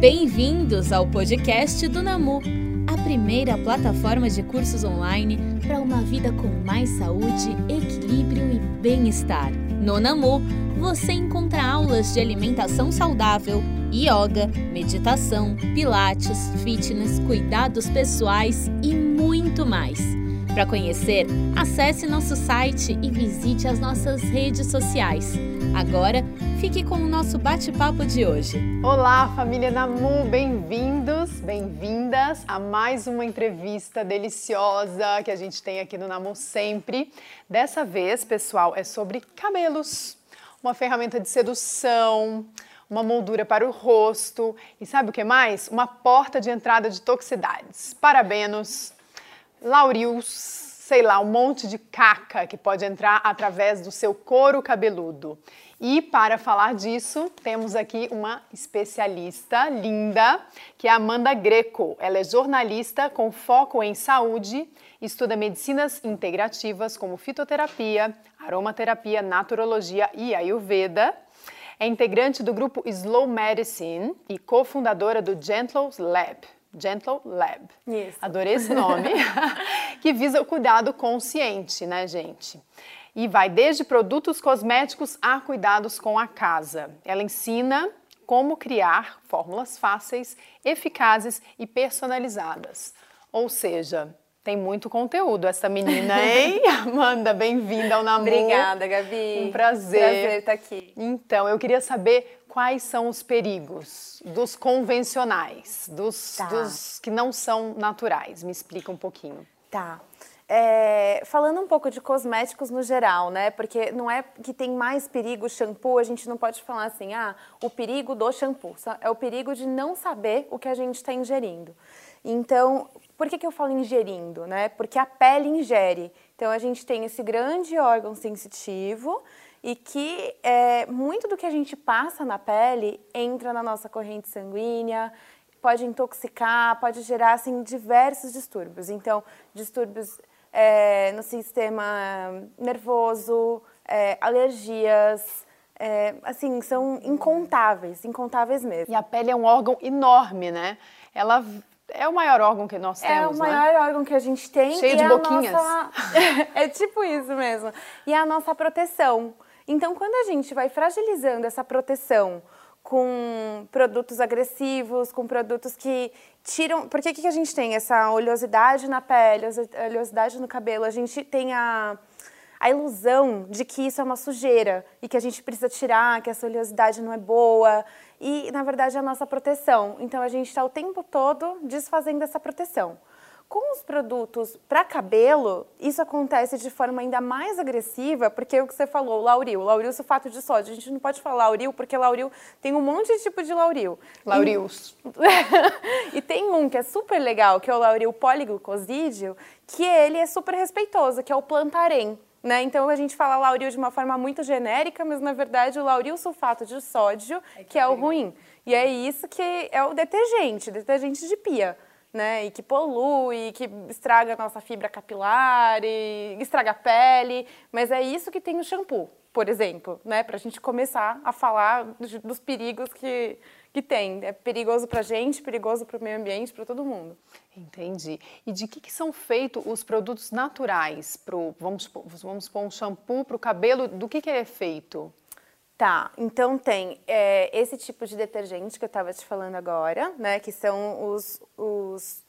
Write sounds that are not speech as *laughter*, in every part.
Bem-vindos ao podcast do Namu, a primeira plataforma de cursos online para uma vida com mais saúde, equilíbrio e bem-estar. No Namu, você encontra aulas de alimentação saudável, yoga, meditação, pilates, fitness, cuidados pessoais e muito mais. Para conhecer, acesse nosso site e visite as nossas redes sociais. Agora, fique com o nosso bate-papo de hoje. Olá, família Namu, bem-vindos, bem-vindas a mais uma entrevista deliciosa que a gente tem aqui no Namu sempre. Dessa vez, pessoal, é sobre cabelos, uma ferramenta de sedução, uma moldura para o rosto e sabe o que mais? Uma porta de entrada de toxicidades. Parabéns! laurios, sei lá, um monte de caca que pode entrar através do seu couro cabeludo. E para falar disso, temos aqui uma especialista linda, que é Amanda Greco. Ela é jornalista com foco em saúde, estuda medicinas integrativas como fitoterapia, aromaterapia, naturologia e ayurveda. É integrante do grupo Slow Medicine e cofundadora do Gentle Lab. Gentle Lab. Isso. Adorei esse nome. *laughs* que visa o cuidado consciente, né, gente? E vai desde produtos cosméticos a cuidados com a casa. Ela ensina como criar fórmulas fáceis, eficazes e personalizadas. Ou seja, tem muito conteúdo essa menina, *laughs* hein? Amanda, bem-vinda ao Namor. Obrigada, Gabi. Um prazer. Prazer estar aqui. Então, eu queria saber quais são os perigos dos convencionais, dos, Tá. dos que não são naturais. Me explica um pouquinho. Tá. É, falando um pouco de cosméticos no geral, né? Porque não é que tem mais perigo shampoo, a gente não pode falar assim, ah, o perigo do shampoo. É o perigo de não saber o que a gente está ingerindo. Então, por que, que eu falo ingerindo, né? Porque a pele ingere. Então, a gente tem esse grande órgão sensitivo e que é, muito do que a gente passa na pele entra na nossa corrente sanguínea, pode intoxicar, pode gerar assim diversos distúrbios. Então, distúrbios é, no sistema nervoso, é, alergias, é, assim são incontáveis, incontáveis mesmo. E a pele é um órgão enorme, né? Ela é o maior órgão que nós É temos, o né? maior órgão que a gente tem. Cheio de é boquinhas. nossa- *laughs* é tipo isso mesmo. E é a nossa proteção. Então, quando a gente vai fragilizando essa proteção com produtos agressivos, com produtos que tiram. Por que, que a gente tem essa oleosidade na pele, oleosi- oleosidade no cabelo? A gente tem a, a ilusão de que isso é uma sujeira e que a gente precisa tirar, que essa oleosidade não é boa. E, na verdade, é a nossa proteção. Então, a gente está o tempo todo desfazendo essa proteção. Com os produtos para cabelo, isso acontece de forma ainda mais agressiva, porque é o que você falou, o lauril, lauril sulfato de sódio. A gente não pode falar lauril, porque lauril tem um monte de tipo de lauril. Laurios. *laughs* e tem um que é super legal, que é o lauril poliglucosídeo, que ele é super respeitoso, que é o plantarém. Né? Então a gente fala lauril de uma forma muito genérica, mas na verdade o lauril sulfato de sódio que é o ruim. E é isso que é o detergente, detergente de pia. Né? E que polui, que estraga a nossa fibra capilar, e estraga a pele. Mas é isso que tem o shampoo, por exemplo, né? Pra gente começar a falar dos, perigos que, que tem. É perigoso pra gente, perigoso pro meio ambiente, para todo mundo. Entendi. E de que, que são feitos os produtos naturais? Pro, vamos, vamos pôr um shampoo para o cabelo, do que, que ele é feito? Tá, então tem é, esse tipo de detergente que eu estava te falando agora, né? Que são os, os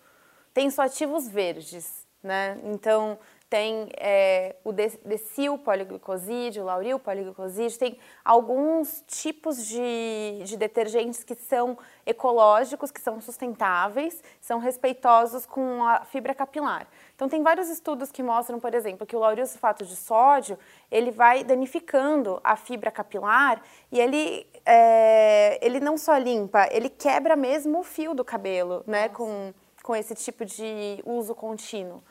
tensoativos verdes, né? Então tem é, o de- decil poliglucosídeo, o lauril poliglucosídeo, tem alguns tipos de, de detergentes que são ecológicos, que são sustentáveis, são respeitosos com a fibra capilar. Então tem vários estudos que mostram, por exemplo, que o lauril sulfato de sódio ele vai danificando a fibra capilar e ele, é, ele não só limpa, ele quebra mesmo o fio do cabelo, né? Com, com esse tipo de uso contínuo.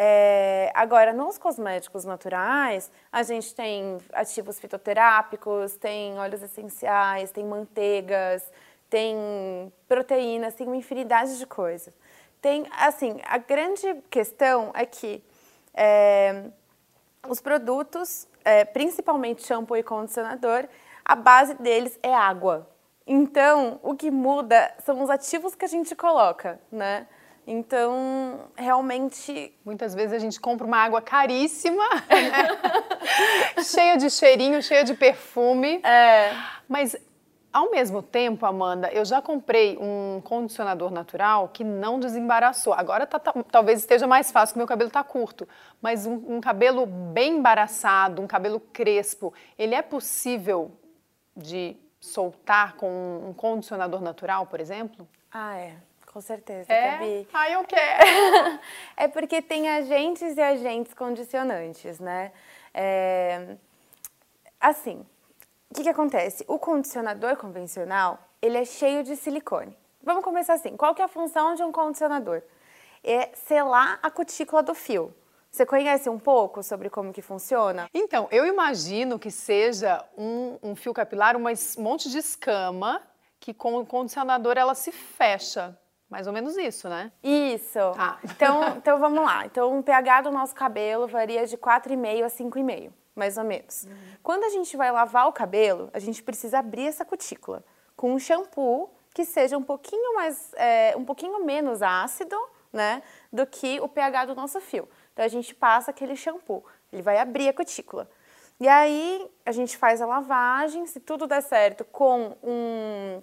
É, agora, nos cosméticos naturais, a gente tem ativos fitoterápicos, tem óleos essenciais, tem manteigas, tem proteínas, tem uma infinidade de coisas. Tem, assim, a grande questão é que é, os produtos, é, principalmente shampoo e condicionador, a base deles é água. Então, o que muda são os ativos que a gente coloca, né? Então, realmente. Muitas vezes a gente compra uma água caríssima, *laughs* né? cheia de cheirinho, cheia de perfume. É. Mas, ao mesmo tempo, Amanda, eu já comprei um condicionador natural que não desembaraçou. Agora tá, tá, talvez esteja mais fácil, porque meu cabelo está curto. Mas um, um cabelo bem embaraçado, um cabelo crespo, ele é possível de soltar com um condicionador natural, por exemplo? Ah, é. Com certeza, é? Gabi. Ah, eu quero! *laughs* é porque tem agentes e agentes condicionantes, né? É... Assim, o que, que acontece? O condicionador convencional, ele é cheio de silicone. Vamos começar assim. Qual que é a função de um condicionador? É selar a cutícula do fio. Você conhece um pouco sobre como que funciona? Então, eu imagino que seja um, um fio capilar, um monte de escama que com o condicionador ela se fecha. Mais ou menos isso, né? Isso. Tá. Então, então vamos lá. Então o pH do nosso cabelo varia de 4,5 a 5,5, mais ou menos. Uhum. Quando a gente vai lavar o cabelo, a gente precisa abrir essa cutícula com um shampoo que seja um pouquinho mais, é, um pouquinho menos ácido, né, do que o pH do nosso fio. Então a gente passa aquele shampoo, ele vai abrir a cutícula. E aí a gente faz a lavagem, se tudo der certo, com um,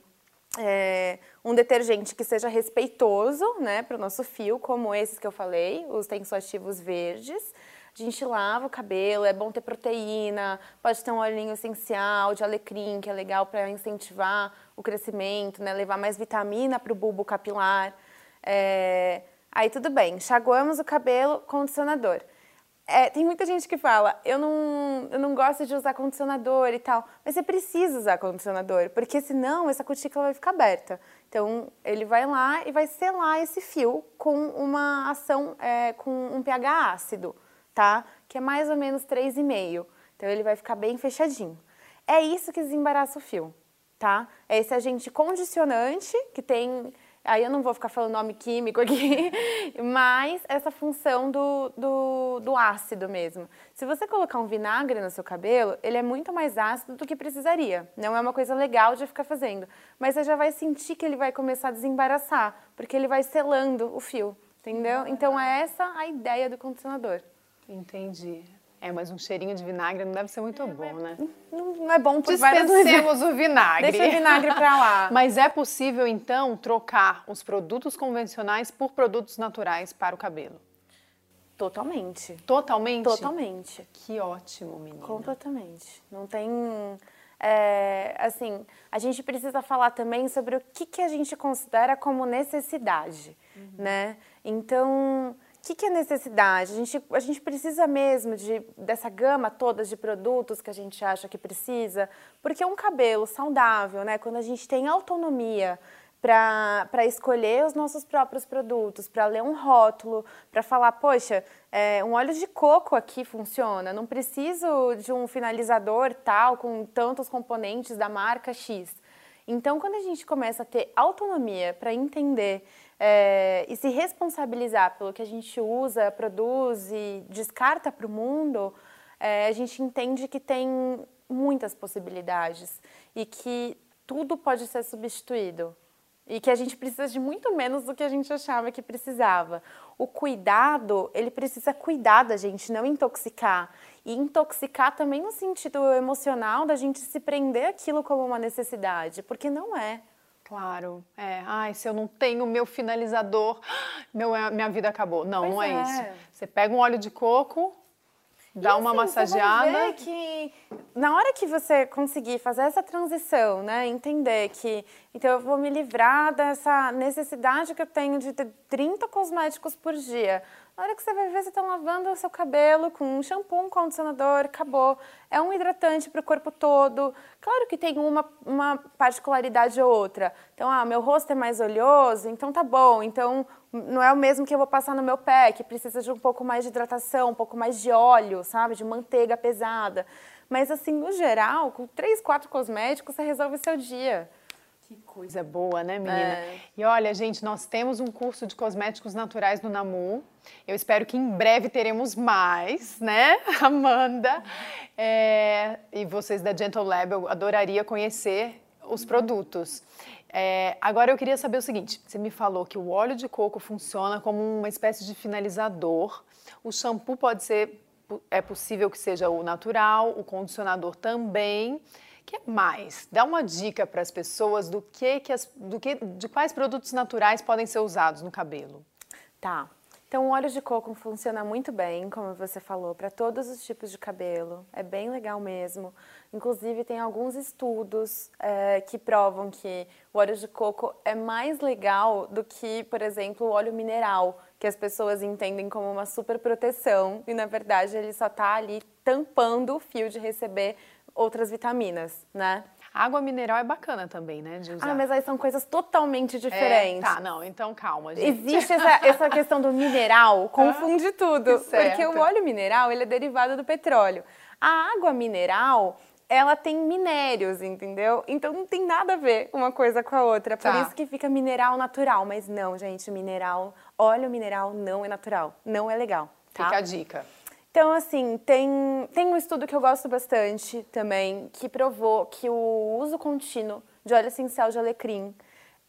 é, um detergente que seja respeitoso né, para o nosso fio, como esses que eu falei, os tensoativos verdes. A gente lava o cabelo, é bom ter proteína, pode ter um olhinho essencial de alecrim, que é legal para incentivar o crescimento, né, levar mais vitamina para o bulbo capilar. É, Aí tudo bem, enxaguamos o cabelo, condicionador. É, tem muita gente que fala, eu não, eu não gosto de usar condicionador e tal, mas você precisa usar condicionador, porque senão essa cutícula vai ficar aberta. Então, ele vai lá e vai selar esse fio com uma ação, é, com um pH ácido, tá? Que é mais ou menos 3,5. Então, ele vai ficar bem fechadinho. É isso que desembaraça o fio, tá? É esse agente condicionante que tem Aí eu não vou ficar falando nome químico aqui, *laughs* mas essa função do, do, do, ácido mesmo. Se você colocar um vinagre no seu cabelo, ele é muito mais ácido do que precisaria. Não é uma coisa legal de ficar fazendo. Mas você já vai sentir que ele vai começar a desembaraçar, porque ele vai selando o fio, entendeu? Então é essa a ideia do condicionador. Entendi. É, mas um cheirinho de vinagre não deve ser muito é, bom, né? Não, não, é bom por Dispensemos o vinagre. Deixa o vinagre para lá. *laughs* Mas é possível, então, trocar os produtos convencionais por produtos naturais para o cabelo? Totalmente. Totalmente? Totalmente. Que ótimo, menina. Completamente. Não tem... É, assim, a gente precisa falar também sobre o que, que a gente considera como necessidade, uhum. né? Então que, que é necessidade? A gente, a gente precisa mesmo de, dessa gama toda de produtos que a gente acha que precisa, porque um cabelo saudável, né, quando a gente tem autonomia para escolher os nossos próprios produtos, para ler um rótulo, para falar, poxa, é, um óleo de coco aqui funciona, não preciso de um finalizador tal, com tantos componentes da marca X. Então, quando a gente começa a ter autonomia para entender é, e se responsabilizar pelo que a gente usa, produz e descarta para o mundo, é, a gente entende que tem muitas possibilidades e que tudo pode ser substituído e que a gente precisa de muito menos do que a gente achava que precisava. O cuidado, ele precisa cuidar da gente, não intoxicar. E intoxicar também no sentido emocional da gente se prender aquilo como uma necessidade, porque não é. Claro, é. Ai, se eu não tenho meu finalizador, *gasps* meu, minha vida acabou. Não, pois não é, é, isso. Você pega um óleo de coco, dá e, uma assim, massageada. Você vai que na hora que você conseguir fazer essa transição, né, entender que então eu vou me livrar dessa necessidade que eu tenho de ter 30 cosméticos por dia. Na hora que você vai ver, você está lavando o seu cabelo com um shampoo, um condicionador, acabou. É um hidratante para o corpo todo. Claro que tem uma, uma particularidade ou outra. Então, ah, meu rosto é mais oleoso, então tá bom. Então, não é o mesmo que eu vou passar no meu pé, que precisa de um pouco mais de hidratação, um pouco mais de óleo, sabe? De manteiga pesada. Mas, assim, no geral, com três, quatro cosméticos, você resolve o seu dia. Que coisa boa, né, menina? É. E olha, gente, nós temos um curso de cosméticos naturais no Namu. Eu espero que em breve teremos mais, né, *laughs* Amanda? É, e vocês da Gentle Lab, eu adoraria conhecer os produtos. É, agora eu queria saber o seguinte: você me falou que o óleo de coco funciona como uma espécie de finalizador. O shampoo pode ser, é possível que seja o natural, o condicionador também. Que mais? Dá uma dica para as pessoas do que, que as, do que, de quais produtos naturais podem ser usados no cabelo. Tá. Então, o óleo de coco funciona muito bem, como você falou, para todos os tipos de cabelo. É bem legal mesmo. Inclusive, tem alguns estudos é, que provam que o óleo de coco é mais legal do que, por exemplo, o óleo mineral, que as pessoas entendem como uma super proteção e, na verdade, ele só está ali tampando o fio de receber outras vitaminas, né? Água mineral é bacana também, né? De usar. Ah, mas aí são coisas totalmente diferentes. É, tá, não, então calma, gente. Existe essa, essa questão do mineral, *laughs* confunde tudo. Certo. Porque o óleo mineral, ele é derivado do petróleo. A água mineral, ela tem minérios, entendeu? Então não tem nada a ver uma coisa com a outra. Por tá. isso que fica mineral natural. Mas não, gente, mineral, óleo mineral não é natural. Não é legal. Tá? Fica a dica. Então, assim, tem, tem um estudo que eu gosto bastante também, que provou que o uso contínuo de óleo essencial de alecrim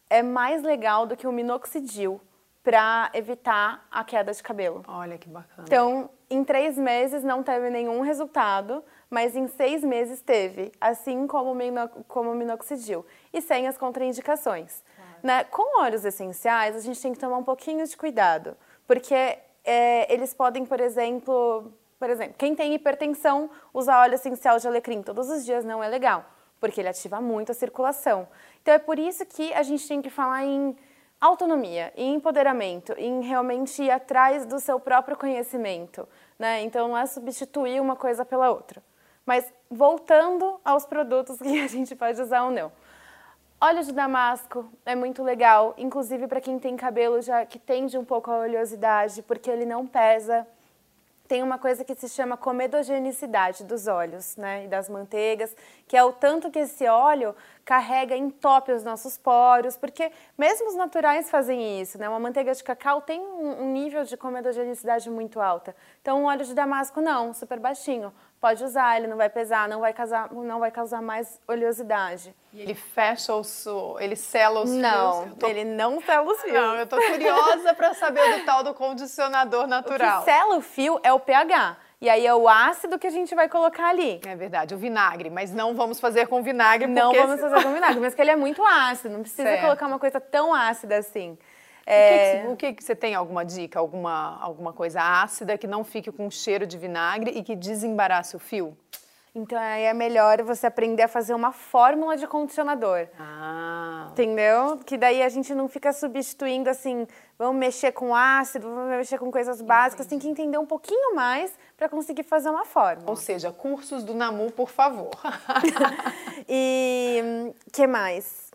é mais legal do que o minoxidil para evitar a queda de cabelo. Olha que bacana. Então, em três meses não teve nenhum resultado, mas em seis meses teve, assim como o, como minoxidil, e sem as contraindicações. Claro. Né? Com óleos essenciais, a gente tem que tomar um pouquinho de cuidado, porque é, eles podem, por exemplo, por exemplo, quem tem hipertensão usa óleo essencial de alecrim todos os dias não é legal, porque ele ativa muito a circulação. Então é por isso que a gente tem que falar em autonomia, em empoderamento, em realmente ir atrás do seu próprio conhecimento, né? Então não é substituir uma coisa pela outra. Mas voltando aos produtos *laughs* que a gente pode usar ou não. Óleo de damasco é muito legal, inclusive para quem tem cabelo já que tende um pouco a oleosidade, porque ele não pesa. Tem uma coisa que se chama comedogenicidade dos óleos, né, e das manteigas, que é o tanto que esse óleo carrega, entope os nossos poros, porque mesmo os naturais fazem isso, né? Uma manteiga de cacau tem um, um nível de comedogenicidade muito alta. Então, o óleo de damasco não, super baixinho pode usar, ele não vai pesar, não vai causar, não vai causar mais oleosidade. E ele fecha os, ele sela os não, fios? Não, ele não sela os fios. Não, eu tô curiosa para saber do tal do condicionador natural. O que sela o fio é o pH. E aí é o ácido que a gente vai colocar ali. É verdade, o vinagre, mas não vamos fazer com vinagre. Não vamos fazer com vinagre, mas que ele é muito ácido, não precisa certo. colocar uma coisa tão ácida assim. É... O, que, que, você tem alguma dica, alguma, alguma coisa ácida que não fique com cheiro de vinagre e que desembarace o fio? Então aí é melhor você aprender a fazer uma fórmula de condicionador. Ah. Entendeu? Que daí a gente não fica substituindo assim, vamos mexer com ácido, vamos mexer com coisas básicas, Entendi. tem que entender um pouquinho mais para conseguir fazer uma fórmula. Ou seja, cursos do Namu, por favor. *laughs* e que mais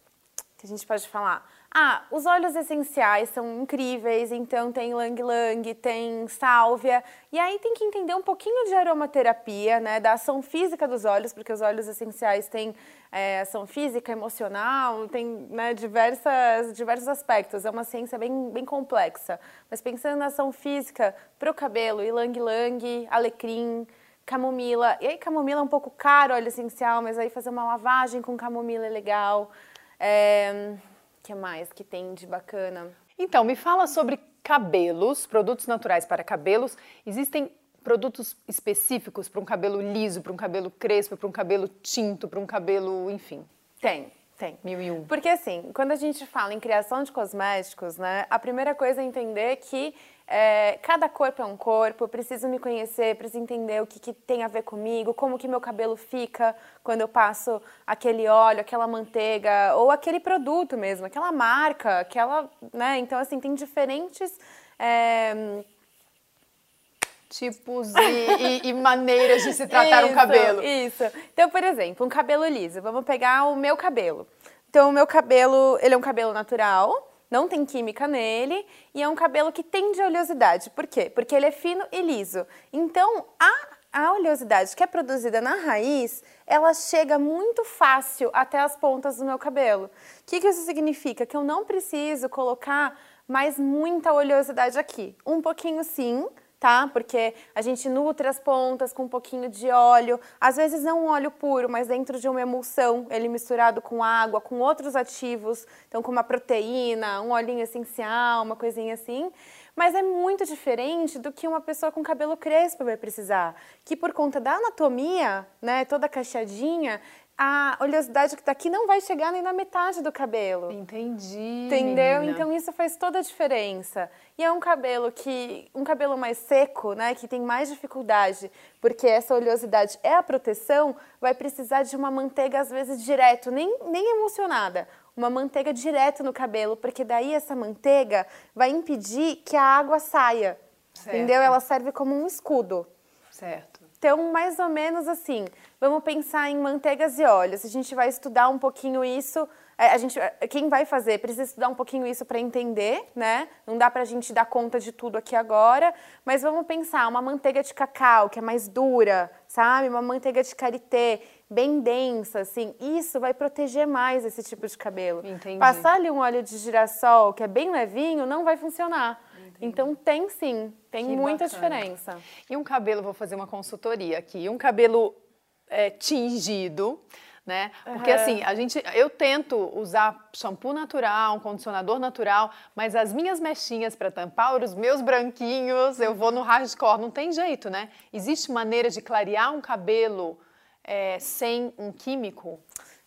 que a gente pode falar? Ah, os óleos essenciais são incríveis, então tem Lang Lang, tem sálvia. E aí tem que entender um pouquinho de aromaterapia, né, da ação física dos óleos, porque os óleos essenciais têm é, ação física, emocional, tem né, diversas, diversos aspectos. É uma ciência bem, bem complexa. Mas pensando na ação física para o cabelo, Lang Lang, alecrim, camomila. E aí camomila é um pouco caro, óleo essencial, mas aí fazer uma lavagem com camomila é legal. É que mais que tem de bacana? Então, me fala sobre cabelos, produtos naturais para cabelos. Existem produtos específicos para um cabelo liso, para um cabelo crespo, para um cabelo tinto, para um cabelo, enfim? Tem. Tem. Mil e um. Porque assim, quando a gente fala em criação de cosméticos, né, a primeira coisa é entender que é, cada corpo é um corpo, eu preciso me conhecer, preciso entender o que, que, tem a ver comigo, como que meu cabelo fica quando eu passo aquele óleo, aquela manteiga, ou aquele produto mesmo, aquela marca, aquela, né, então assim, tem diferentes... É, tipos e, e, e, maneiras de se tratar isso, um cabelo. Isso. Então, por exemplo, um cabelo liso. Vamos pegar o meu cabelo. Então, o meu cabelo, ele é um cabelo natural, não tem química nele e é um cabelo que tem de oleosidade. Por quê? Porque ele é fino e liso. Então, a a oleosidade que é produzida na raiz, ela chega muito fácil até as pontas do meu cabelo. O que, que isso significa? Que eu não preciso colocar mais muita oleosidade aqui. Um pouquinho sim, tá? Porque a gente nutre as pontas com um pouquinho de óleo, às vezes não um óleo puro, mas dentro de uma emulsão, ele misturado com água, com outros ativos, então com uma proteína, um olhinho essencial, uma coisinha assim. Mas é muito diferente do que uma pessoa com cabelo crespo vai precisar, que por conta da anatomia, né, toda cacheadinha, a oleosidade que está aqui não vai chegar nem na metade do cabelo. Entendi. Entendeu? menina. Então isso faz toda a diferença. E é um cabelo que um cabelo mais seco, né, que tem mais dificuldade, porque essa oleosidade é a proteção, vai precisar de uma manteiga às vezes direto, nem nem emulsionada, uma manteiga direto no cabelo, porque daí essa manteiga vai impedir que a água saia. Certo. Entendeu? Ela serve como um escudo. Certo. Então, mais ou menos assim, vamos pensar em manteigas e óleos. A gente vai estudar um pouquinho isso. é, A gente, quem vai fazer precisa estudar um pouquinho isso para entender, né? Não dá para a gente dar conta de tudo aqui agora, mas vamos pensar uma manteiga de cacau que é mais dura, sabe? Uma manteiga de karité bem densa, assim. Isso vai proteger mais esse tipo de cabelo. Entendi. Passar ali um óleo de girassol que é bem levinho não vai funcionar. Então tem sim, tem Que muita bacana. diferença. E um cabelo, vou fazer uma consultoria aqui, um cabelo é, tingido, né? Porque Aham. assim, a gente, eu tento usar shampoo natural, um condicionador natural, mas as minhas mechinhas para tampar os meus branquinhos, eu vou no hardcore, não tem jeito, né? Existe maneira de clarear um cabelo é, sem um químico?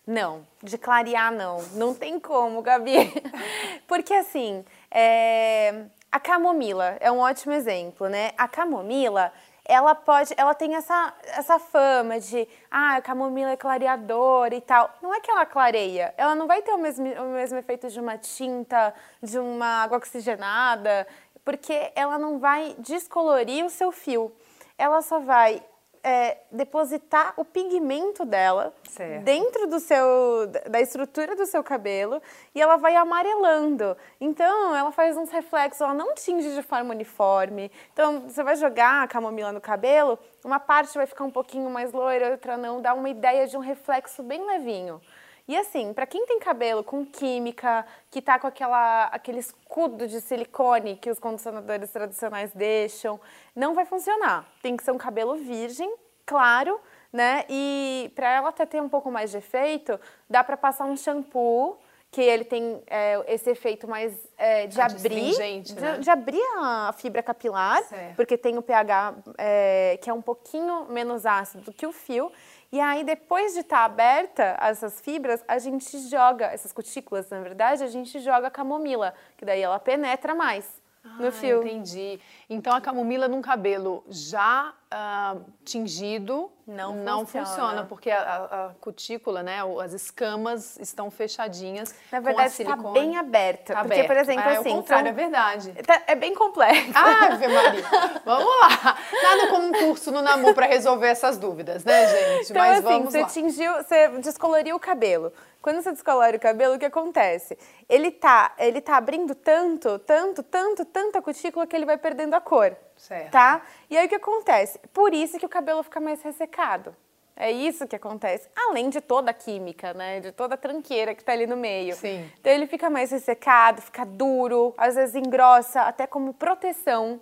Não, de clarear não. Não tem como, Gabi. *laughs* Porque assim, é, a camomila é um ótimo exemplo, né? A camomila, ela pode, ela tem essa, essa fama de, ah, a camomila é clareadora e tal. Não é que ela clareia, ela não vai ter o mesmo, o mesmo efeito de uma tinta, de uma água oxigenada, porque ela não vai descolorir o seu fio. Ela só vai é, depositar o pigmento dela Certo. dentro do seu da estrutura do seu cabelo e ela vai amarelando. Então, ela faz uns reflexos, ela não tinge de forma uniforme. Então, você vai jogar a camomila no cabelo, uma parte vai ficar um pouquinho mais loira, outra não, dá uma ideia de um reflexo bem levinho. E assim, para quem tem cabelo com química, que tá com aquela, aquele escudo de silicone que os condicionadores tradicionais deixam, não vai funcionar. Tem que ser um cabelo virgem, claro, né? E para ela até ter um pouco mais de efeito, dá para passar um shampoo que ele tem é, esse efeito mais é, de abrir, de, né? de abrir a fibra capilar, Certo. porque tem o pH é, que é um pouquinho menos ácido do que o fio. E aí, depois de estar aberta essas fibras, a gente joga, essas cutículas, na verdade, a gente joga a camomila, que daí ela penetra mais no Ah, fio. Entendi. Então a camomila num cabelo já ah, tingido Não funciona. funciona. porque a, a- cutícula, né, as escamas estão fechadinhas. Na verdade, está bem aberta. Tá porque, por aberto. exemplo, é, assim. o contrário, são- é verdade. tá- é bem complexo. Ave Maria. Vamos lá. Nada como um curso no Namu para resolver essas dúvidas, né, gente? Então, Mas assim, vamos você lá. tingiu, você descoloriu o cabelo. Quando você descolore o cabelo, o que acontece? Ele tá, ele tá abrindo tanto, tanto, tanto, tanta cutícula que ele vai perdendo a cor. Certo. Tá? E aí o que acontece? Por isso que o cabelo fica mais ressecado. É isso que acontece. Além de toda a química, né? De toda a tranqueira que tá ali no meio. Sim. Então ele fica mais ressecado, fica duro, às vezes engrossa, até como proteção.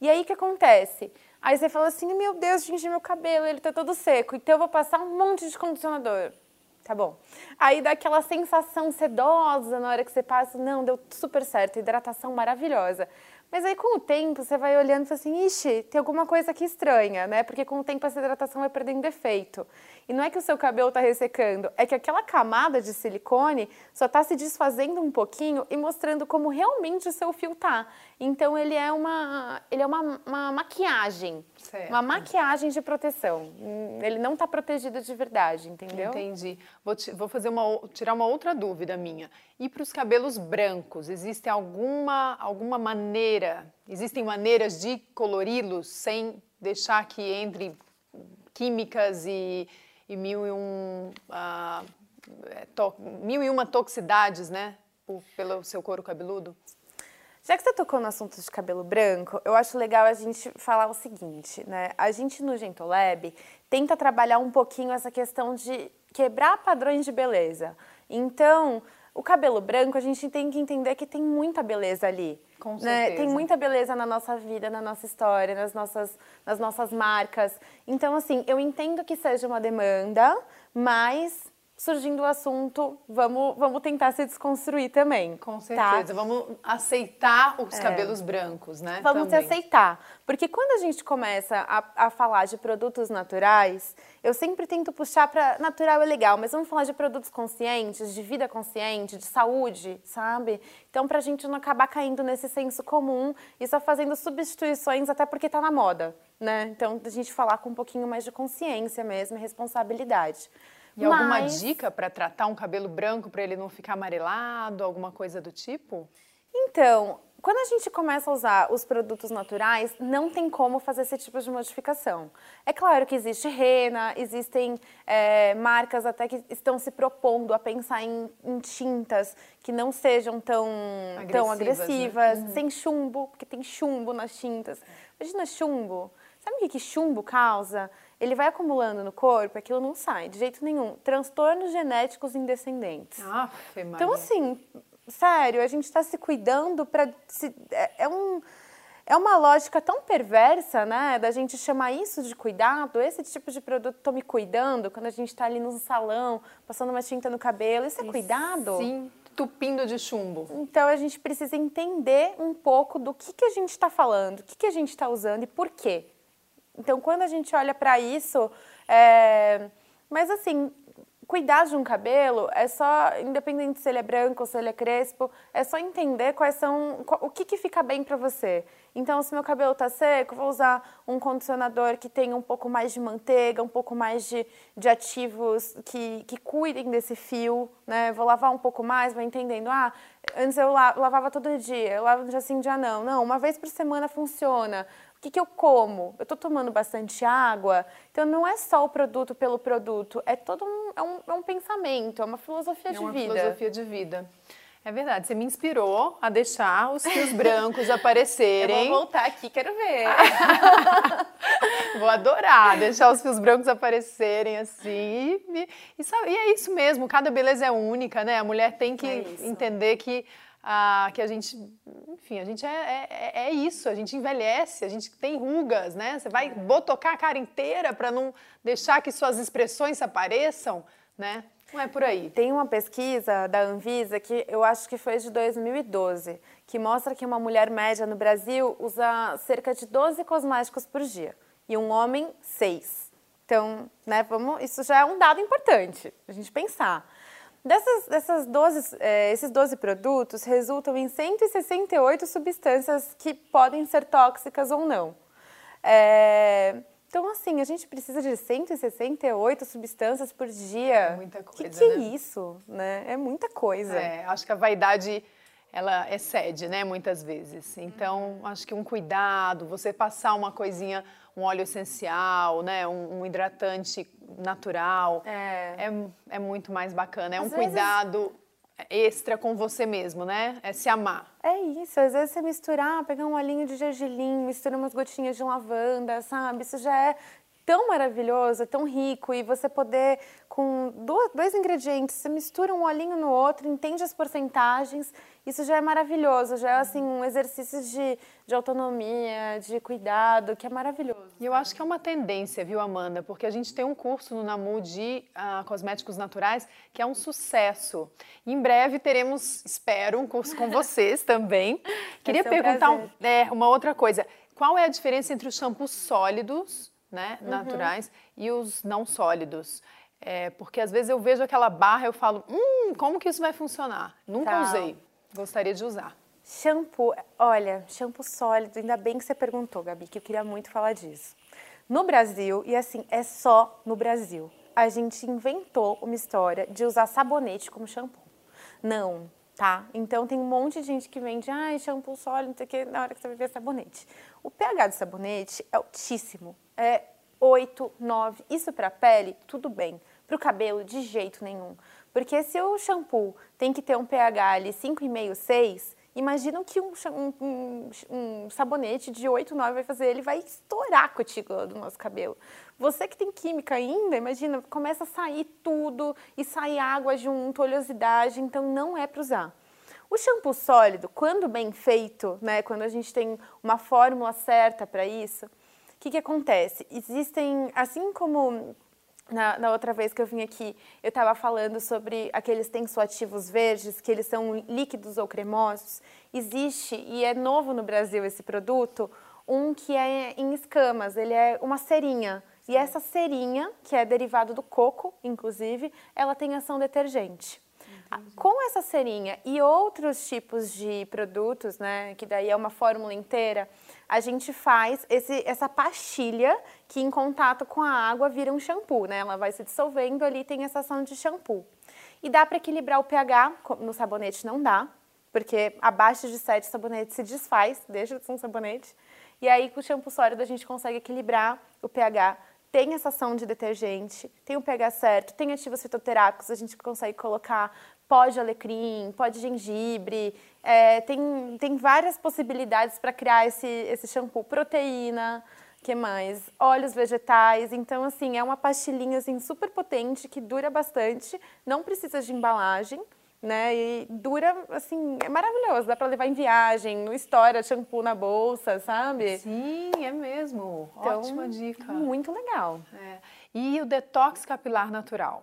E aí o que acontece? Aí você fala assim: meu Deus, tingi meu cabelo, ele tá todo seco, então eu vou passar um monte de condicionador. Tá bom. Aí dá aquela sensação sedosa na hora que você passa, não, deu super certo, hidratação maravilhosa. Mas aí com o tempo você vai olhando e fala assim, ixi, tem alguma coisa aqui estranha, né? Porque com o tempo essa hidratação vai perdendo efeito. E não é que o seu cabelo está ressecando, é que aquela camada de silicone só está se desfazendo um pouquinho e mostrando como realmente o seu fio tá. Então ele é uma, ele é uma, uma maquiagem, Certo. uma maquiagem de proteção. Ele não está protegido de verdade, entendeu? Entendi. Vou, ti- vou fazer uma, tirar uma outra dúvida minha. E para os cabelos brancos, existe alguma, alguma maneira, existem maneiras de colori-los sem deixar que entre químicas e, e mil, e um, é, to- mil e uma toxicidades, né? por- pelo seu couro cabeludo? Já que você tocou no assunto de cabelo branco, eu acho legal a gente falar o seguinte, né? A gente no Gentolab tenta trabalhar um pouquinho essa questão de quebrar padrões de beleza. Então, o cabelo branco, a gente tem que entender que tem muita beleza ali. Com né? certeza. Tem muita beleza na nossa vida, na nossa história, nas nossas, nas nossas marcas. Então, assim, eu entendo que seja uma demanda, mas surgindo o assunto, vamos, vamos tentar se desconstruir também. Com tá? certeza. Vamos aceitar os cabelos brancos, né? Vamos se aceitar. Porque quando a gente começa a, a falar de produtos naturais, eu sempre tento puxar para natural é legal, mas vamos falar de produtos conscientes, de vida consciente, de saúde, sabe? Então, para a gente não acabar caindo nesse senso comum e só fazendo substituições até porque está na moda, né? Então, a gente falar com um pouquinho mais de consciência mesmo e responsabilidade. E alguma Mas- dica para tratar um cabelo branco para ele não ficar amarelado, alguma coisa do tipo? Então, quando a gente começa a usar os produtos naturais, não tem como fazer esse tipo de modificação. É claro que existe rena, existem é, marcas até que estão se propondo a pensar em, em tintas que não sejam tão tão Agressivas, né? agressivas, sem chumbo, porque tem chumbo nas tintas. Imagina chumbo. Sabe o que, que chumbo causa? Ele vai acumulando no corpo, aquilo não sai de jeito nenhum. Transtornos genéticos em descendentes. Maria. Então, assim, sério, a gente está se cuidando para. É, é um, é uma lógica tão perversa, né? Da gente chamar isso de cuidado, esse tipo de produto, tô me cuidando, quando a gente está ali no salão, passando uma tinta no cabelo, isso é cuidado? Sim, tupindo de chumbo. Então a gente precisa entender um pouco do que, que a gente está falando, o que, que a gente está usando e por quê. Então, quando a gente olha para isso, é... mas assim, cuidar de um cabelo é só, independente se ele é branco se ele é crespo, é só entender quais são, o que, que fica bem para você. Então, se meu cabelo tá seco, vou usar um condicionador que tenha um pouco mais de manteiga, um pouco mais de, de ativos que, que cuidem desse fio, né? Vou lavar um pouco mais, vou entendendo. Ah, antes eu la- lavava todo dia, eu lavo dia sim, dia não. Não, uma vez por semana funciona. O que, que eu como? Eu estou tomando bastante água. Então, não é só o produto pelo produto, é todo um, é um, é um pensamento, é uma filosofia É de uma vida. filosofia de vida. É verdade, você me inspirou a deixar os fios brancos aparecerem. *laughs* Eu vou voltar aqui, quero ver. *laughs* Vou adorar deixar os fios brancos aparecerem assim. E, e e é isso mesmo, cada beleza é única, né? A mulher tem que É entender que, ah, que a gente, enfim, a gente é, é, é isso, a gente envelhece, a gente tem rugas, né? Você vai botocar a cara inteira para não deixar que suas expressões apareçam, né? Não é por aí. Tem uma pesquisa da Anvisa que eu acho que foi de 2012, que mostra que uma mulher média no Brasil usa cerca de 12 cosméticos por dia e um homem 6. Então, né, vamos, isso já é um dado importante a gente pensar. Dessas, dessas 12, eh, esses 12 produtos resultam em 168 substâncias que podem ser tóxicas ou não. É, então, assim, a gente precisa de 168 substâncias por dia. É muita Que coisa, que é né? isso, né? É muita coisa. É, acho que a vaidade ela excede, né, muitas vezes. Então, acho que um cuidado, você passar uma coisinha, um óleo essencial, né, um, um hidratante natural, É. é, é muito mais bacana. É Às um vezes- cuidado extra com você mesmo, né? É se amar. É isso, às vezes você misturar, pegar um olhinho de gergelim, mistura umas gotinhas de lavanda, sabe? Isso já é tão maravilhoso, tão rico e você poder com dois ingredientes, você mistura um olhinho no outro, entende as porcentagens, isso já é maravilhoso, já é assim um exercício de, de autonomia, de cuidado, que é maravilhoso. E eu acho que é uma tendência, viu, Amanda? Porque a gente tem um curso no NAMU de ah, cosméticos naturais que é um sucesso. Em breve teremos, espero, um curso com vocês *laughs* também. Queria um perguntar um- é, uma outra coisa. Qual é a diferença entre os shampoos sólidos, né, Uhum. naturais, e os não sólidos? É, porque às vezes eu vejo aquela barra e eu falo, hum, como que isso vai funcionar? Nunca Tá. usei. Gostaria de usar. Shampoo, olha, shampoo sólido, ainda bem que você perguntou, Gabi, que eu queria muito falar disso. No Brasil, e assim, é só no Brasil, a gente inventou uma história de usar sabonete como shampoo. Não, tá? Então tem um monte de gente que vende, ai, shampoo sólido, não sei o que, na hora que você vai ver sabonete. O pH do sabonete é altíssimo, é 8, 9. Isso para pele, tudo bem. Para o cabelo, de jeito nenhum. Porque se o shampoo tem que ter um pH ali 5,5, 6, Imagina que um, um, um, sabonete de 8, 9 vai fazer, ele vai estourar a cutícula do nosso cabelo. Você que tem química ainda, imagina, começa a sair tudo e sai água junto, oleosidade, então não é para usar. O shampoo sólido, quando bem feito, né, quando a gente tem uma fórmula certa para isso, o que, que acontece? Existem, assim como na, na, outra vez que eu vim aqui, eu estava falando sobre aqueles tensoativos verdes, que eles são líquidos ou cremosos. Existe, e é novo no Brasil esse produto, um que é em escamas, ele é uma cerinha. E essa cerinha, que é derivado do coco, inclusive, ela tem ação detergente. Entendi. Com essa cerinha e outros tipos de produtos, né, que daí é uma fórmula inteira, a gente faz esse, essa pastilha que em contato com a água vira um shampoo, né? Ela vai se dissolvendo ali, tem essa ação de shampoo. E dá para equilibrar o pH, no sabonete não dá, porque abaixo de 7 sabonete se desfaz, deixa de ser um sabonete. E aí com o shampoo sólido a gente consegue equilibrar o pH, tem essa ação de detergente, tem o pH certo, tem ativos fitoterápicos, a gente consegue colocar pó de alecrim, pó de gengibre, é, tem, tem várias possibilidades para criar esse, esse shampoo. Proteína, que mais? Óleos vegetais. Então, assim, é uma pastilhinha assim, super potente que dura bastante, não precisa de embalagem. Né? E dura, assim, é maravilhoso. Dá para levar em viagem, no história, shampoo na bolsa, sabe? Sim, é mesmo. Então, Ótima dica. Muito legal. É. E o detox capilar natural?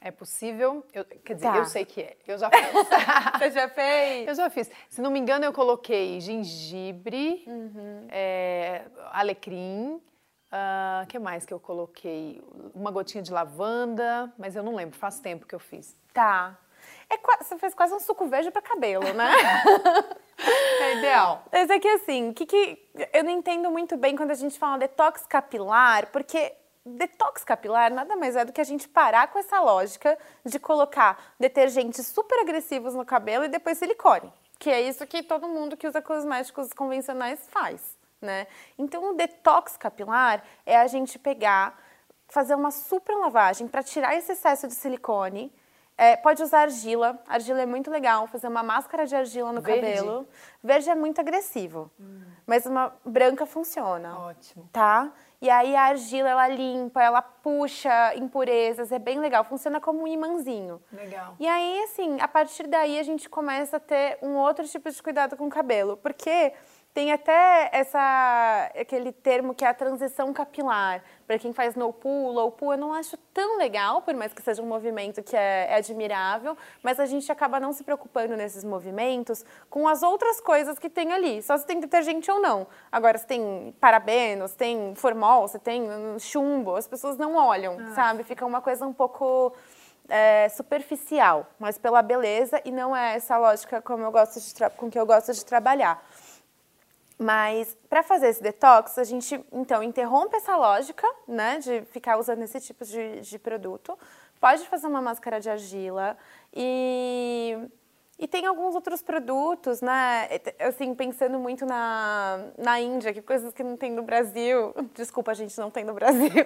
É possível? Eu, quer dizer, tá. eu sei que é. Eu já fiz. *laughs* Você já fez? Eu já fiz. Se não me engano, eu coloquei gengibre, uhum. é, alecrim. O uh, ah, que mais que eu coloquei? Uma gotinha de lavanda, mas eu não lembro, faz tempo que eu fiz. Tá. É, você fez quase um suco verde para cabelo, né? *laughs* é ideal. Mas é que assim, que, que eu não entendo muito bem quando a gente fala detox capilar, porque detox capilar nada mais é do que a gente parar com essa lógica de colocar detergentes super agressivos no cabelo e depois silicone, que é isso que todo mundo que usa cosméticos convencionais faz, né? Então, o detox capilar é a gente pegar, fazer uma super lavagem para tirar esse excesso de silicone. É, pode usar argila, argila é muito legal, fazer uma máscara de argila no Verde. cabelo. Verde é muito agressivo, hum. mas uma branca funciona. Ótimo. Tá? E aí a argila ela limpa, ela puxa impurezas, é bem legal, funciona como um imãzinho. Legal. E aí, assim, a partir daí a gente começa a ter um outro tipo de cuidado com o cabelo, porque tem até essa, aquele termo que é a transição capilar. Para quem faz no pool, low pool, eu não acho tão legal, por mais que seja um movimento que é, é, admirável, mas a gente acaba não se preocupando nesses movimentos com as outras coisas que tem ali, só se tem detergente ou não. Agora, se tem parabenos, tem formol, se tem chumbo, as pessoas não olham, ah. sabe? Fica uma coisa um pouco é, superficial, mas pela beleza e não é essa lógica como eu gosto de com que eu gosto de trabalhar. Mas para fazer esse detox, a gente então interrompe essa lógica, né, de ficar usando esse tipo de, de produto. Pode fazer uma máscara de argila e e tem alguns outros produtos, né? Assim, pensando muito na, na Índia, que coisas que não tem no Brasil. *laughs* Desculpa, a gente não tem no Brasil.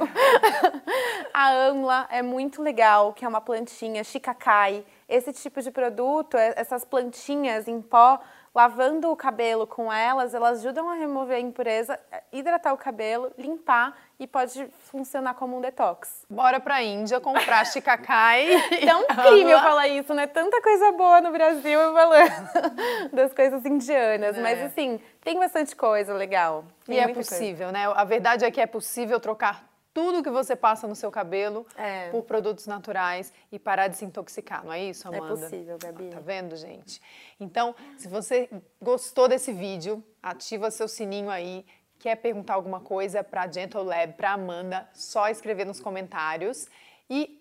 *laughs* a amla é muito legal, que é uma plantinha, shikakai. Esse tipo de produto, é, essas plantinhas em pó, lavando o cabelo com elas, elas ajudam a remover a impureza, hidratar o cabelo, limpar e pode funcionar como um detox. Bora pra Índia comprar chicacai. é um crime eu falar isso, né? Tanta coisa boa no Brasil eu falando *laughs* das coisas indianas. É. Mas assim, tem bastante coisa legal. Tem e é possível, coisa. né? A verdade é que é possível trocar tudo que você passa no seu cabelo é. por produtos naturais e parar de se intoxicar, não é isso, é Amanda? É possível, Gabi. Tá vendo, gente? Então, se você gostou desse vídeo, ativa seu sininho aí. Quer perguntar alguma coisa para Gentle Lab, para Amanda, só escrever nos comentários. E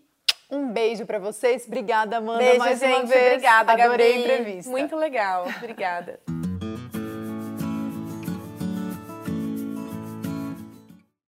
um beijo para vocês. Obrigada, Amanda, beijo, mais gente, uma vez. Obrigada, Adorei Gabi. a entrevista. Muito legal. Obrigada.